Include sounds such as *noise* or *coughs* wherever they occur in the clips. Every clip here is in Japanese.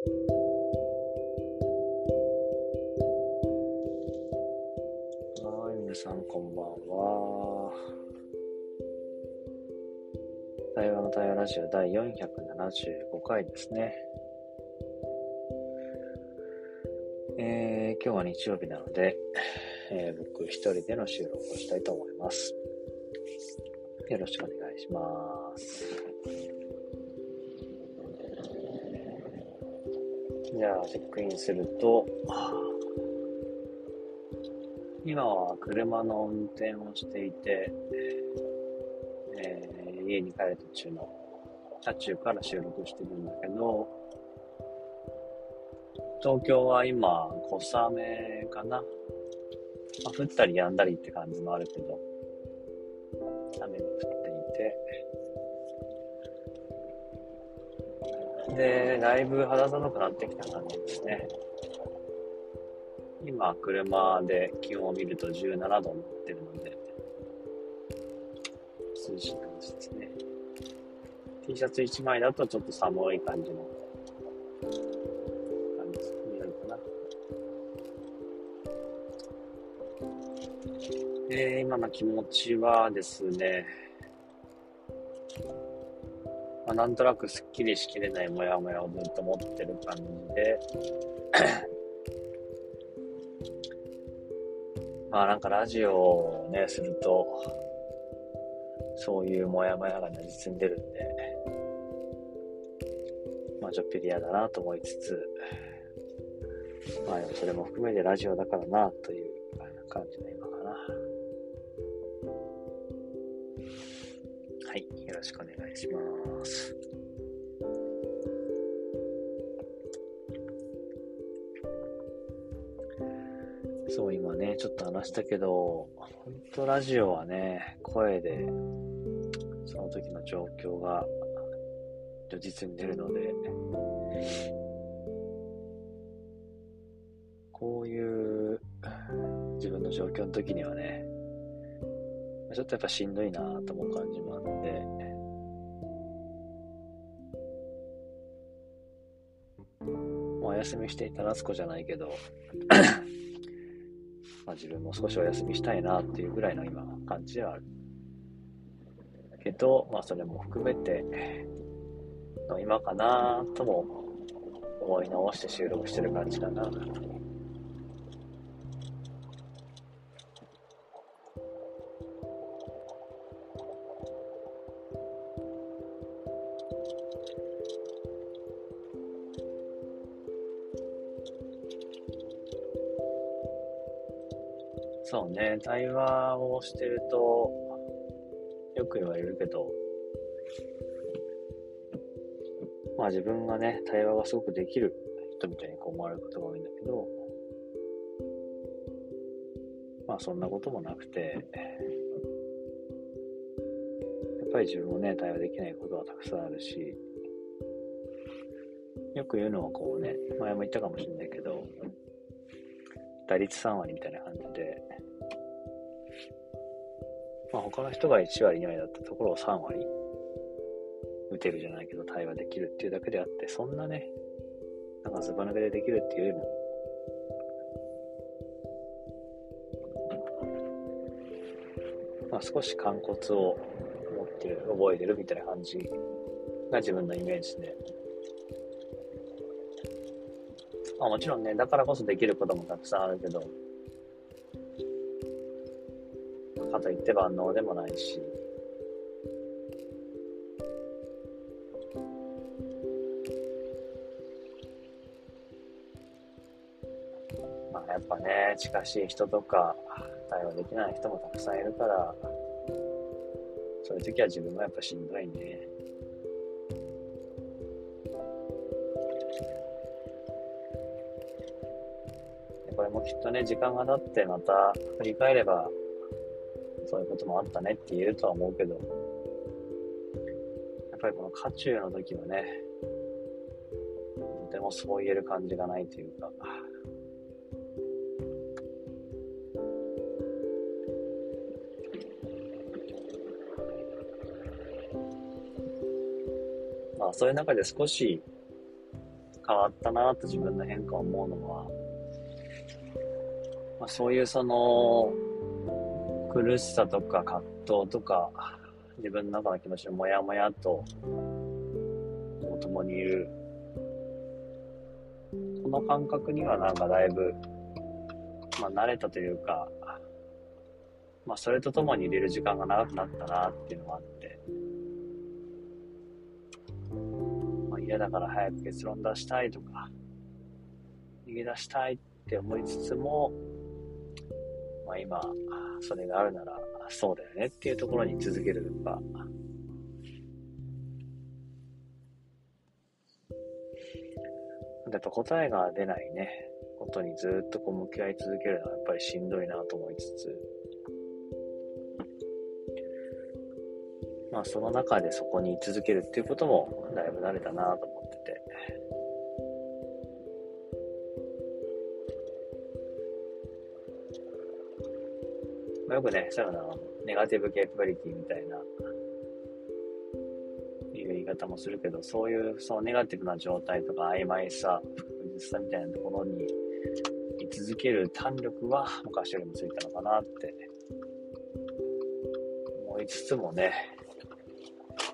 はい、皆さんこんばんは。対話の対話ラジオ第475回ですね。えー、今日は日曜日なので、えー、僕一人での収録をしたいと思います。よろしくお願いします。じゃあ、チェックインすると、今は車の運転をしていて、えー、家に帰る途中の車中から収録してるんだけど、東京は今、小雨かな。まあ、降ったり止んだりって感じもあるけど、雨が降っていて、で、だいぶ肌寒くなってきた感じですね。今、車で気温を見ると17度になってるので、涼しい感じですね。T シャツ1枚だとちょっと寒い感じの感じになるかな。えー、今の気持ちはですね、まあ、なんとなくすっきりしきれないモヤモヤをずっと持ってる感じで。*clears throat* まあなんかラジオをね、すると、そういうモヤモヤがね、実に出るんで、まあちょっぴり嫌だなと思いつつ、まあそれも含めてラジオだからなという感じのはい、よろしくお願いします。そう、今ね、ちょっと話したけど、本当ラジオはね、声で、その時の状況が、如実に出るので、こういう自分の状況の時にはね、ちょっとやっぱしんどいなと思う感じもあって、お休みしていた夏子じゃないけど *coughs* まあ、自分も少しお休みしたいなっていうぐらいの今感じではある。けど、まあそれも含めて、の今かなとも思い直して収録してる感じかな。そうね、対話をしてると、よく言われるけど、まあ自分がね、対話がすごくできる人みたいにこう思われることが多いんだけど、まあそんなこともなくて、やっぱり自分もね、対話できないことはたくさんあるし、よく言うのはこうね、前も言ったかもしれないけど、打率3割みたいな感じで、まあ、他の人が1割2割だったところを3割打てるじゃないけど対話できるっていうだけであって、そんなね、なんかずば抜けでできるっていうよりも、まあ、少し肝骨を持ってる、覚えてるみたいな感じが自分のイメージで、まあ、もちろんね、だからこそできることもたくさんあるけど、かといって万能でもないし、まあやっぱね、近しい人とか対話できない人もたくさんいるから、そういう時は自分もやっぱしんどいね。これもきっとね、時間が経ってまた振り返れば、そういうこともあったねって言えるとは思うけど、やっぱりこの渦中の時はね、とてもそう言える感じがないというか、まあそういう中で少し変わったなと自分の変化を思うのは、まあ、そういうその、苦しさとか葛藤とか、自分の中の気持ちのモヤモヤと、共にいる、この感覚にはなんかだいぶ、まあ慣れたというか、まあそれと共に入れる時間が長くなったなっていうのがあって、まあ嫌だから早く結論出したいとか、逃げ出したいって思いつつも、まあ今、それがあるならそうだよねっていうところに続けるのか、やっぱ答えが出ないね、ことにずっとこう向き合い続けるのはやっぱりしんどいなと思いつつ、まあその中でそこに居続けるっていうこともだいぶ慣れたなと思ってて、まあ、よくね、そういうのネガティブケーパリティみたいな、いう言い方もするけど、そういう、そのネガティブな状態とか曖昧さ、不確実さみたいなところに居続ける弾力は昔よりもついたのかなって思いつつもね、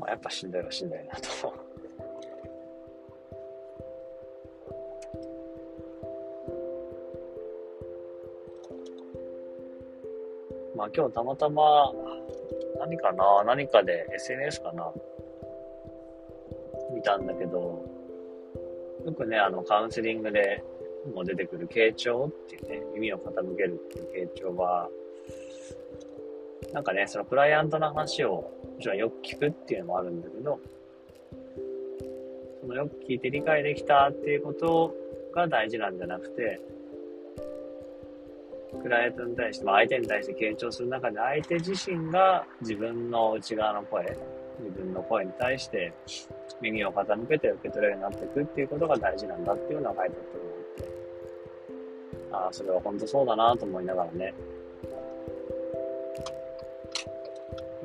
まあ、やっぱしんどいはしんどいなとまあ今日たまたま、何かな何かで SNS かな見たんだけど、よくね、あの、カウンセリングでも出てくる傾聴っていうね、耳を傾けるっていう傾聴は、なんかね、そのクライアントの話をもちろんよく聞くっていうのもあるんだけど、そのよく聞いて理解できたっていうことが大事なんじゃなくて、クライアントに対して、まあ、相手に対して傾聴する中で、相手自身が自分の内側の声、自分の声に対して耳を傾けて受け取れるようになっていくっていうことが大事なんだっていうのが書いてあったと思って、ああ、それは本当そうだなと思いながらね。や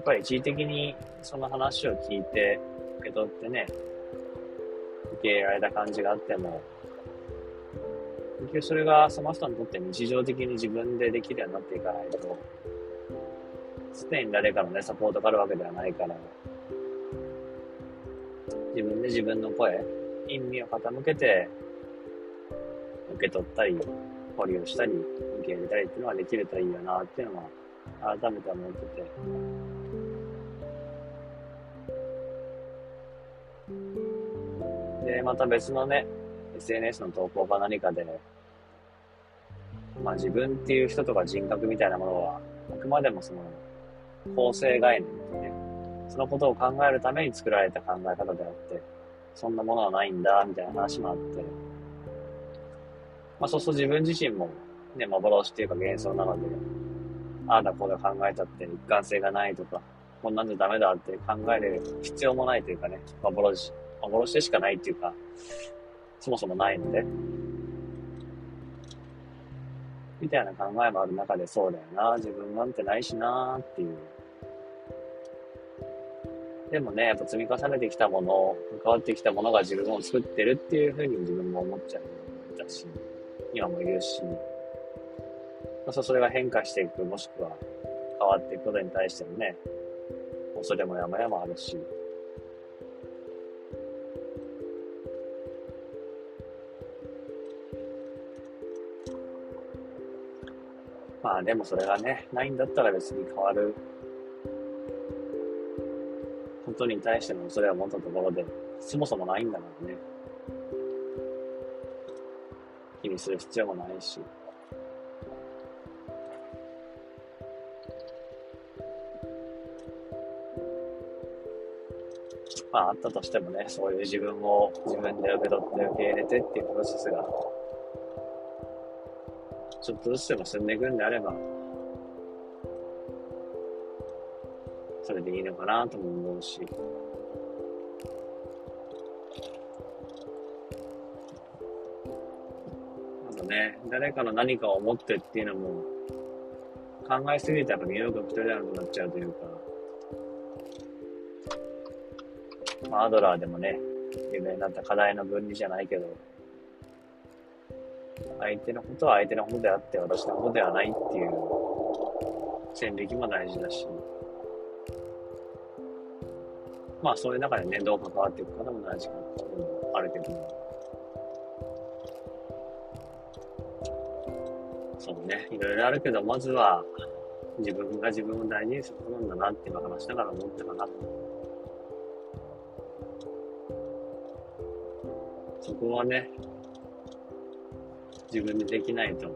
っぱり一時的にその話を聞いて受け取ってね、受け入れられた感じがあっても、結局それがその人にとって日常的に自分でできるようになっていかないと、常に誰かのね、サポートがあるわけではないから、自分で自分の声、意味を傾けて、受け取ったり、保留したり、受け入れたりっていうのができるといいよなっていうのは、改めて思ってて。で、また別のね、SNS の投稿か何かで、まあ自分っていう人とか人格みたいなものは、あくまでもその、構成概念でね、そのことを考えるために作られた考え方であって、そんなものはないんだ、みたいな話もあって、まあそうすると自分自身も、ね、幻っていうか幻想なので、ああだこうだ考えたって一貫性がないとか、こんなんじゃダメだって考える必要もないというかね、幻、幻でしかないっていうか、そもそもないので、みたいな考えもある中でそうだよな、自分なんてないしなっていう。でもね、やっぱ積み重ねてきたもの、関わってきたものが自分を作ってるっていうふうに自分も思っちゃうんだし、今も言うし、まあ、それが変化していく、もしくは変わっていくことに対してもね、恐れも山々あるし、まあでもそれがね、ないんだったら別に変わることに対しての恐れを持ったところで、そもそもないんだからね。気にする必要もないし。まああったとしてもね、そういう自分を自分で受け取って受け入れてっていうプロセスがちょっとずつでも進んでいくんであれば、それでいいのかなとも思うし。あとね、誰かの何かを思ってっていうのも、考えすぎてやっぱ身動き一人でなくなっちゃうというか、まあ、アドラーでもね、有名になった課題の分離じゃないけど、相手のことは相手のことであって、私のことではないっていう線引きも大事だし、まあそういう中でね、どう関わっていくかでも大事かなっていうのもあるけどそうね、いろいろあるけど、まずは自分が自分を大事にすることなんだなって今話しながら思ったかな。そこはね、自分でできないと。や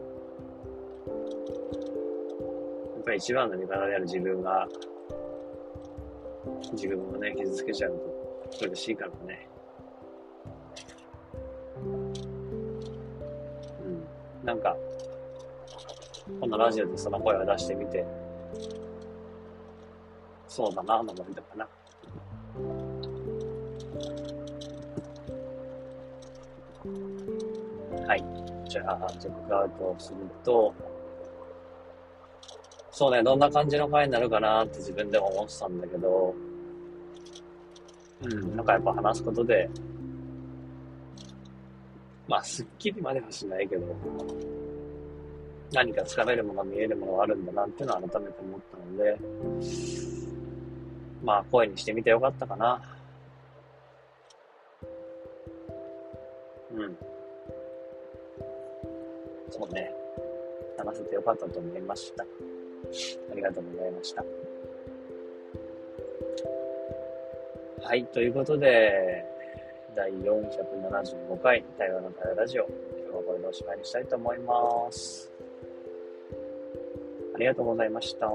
っぱり一番の味方である自分が、自分をね、傷つけちゃうと苦しいからね。うん。なんか、このラジオでその声を出してみて、そうだな、と思ったかな。はい。じゃあ、チェックアウトすると、そうね、どんな感じの回になるかなって自分でも思ってたんだけど、うん、なんかやっぱ話すことで、まあ、すっきりまではしないけど、何かつかめるもの、見えるものがあるんだなっていうのは改めて思ったので、まあ、声にしてみてよかったかな。うん。そうね。話せてよかったと思いました。ありがとうございました。はい、ということで、第475回、台湾の台湾ラジオ、今日はこれでおしまいにしたいと思います。ありがとうございました。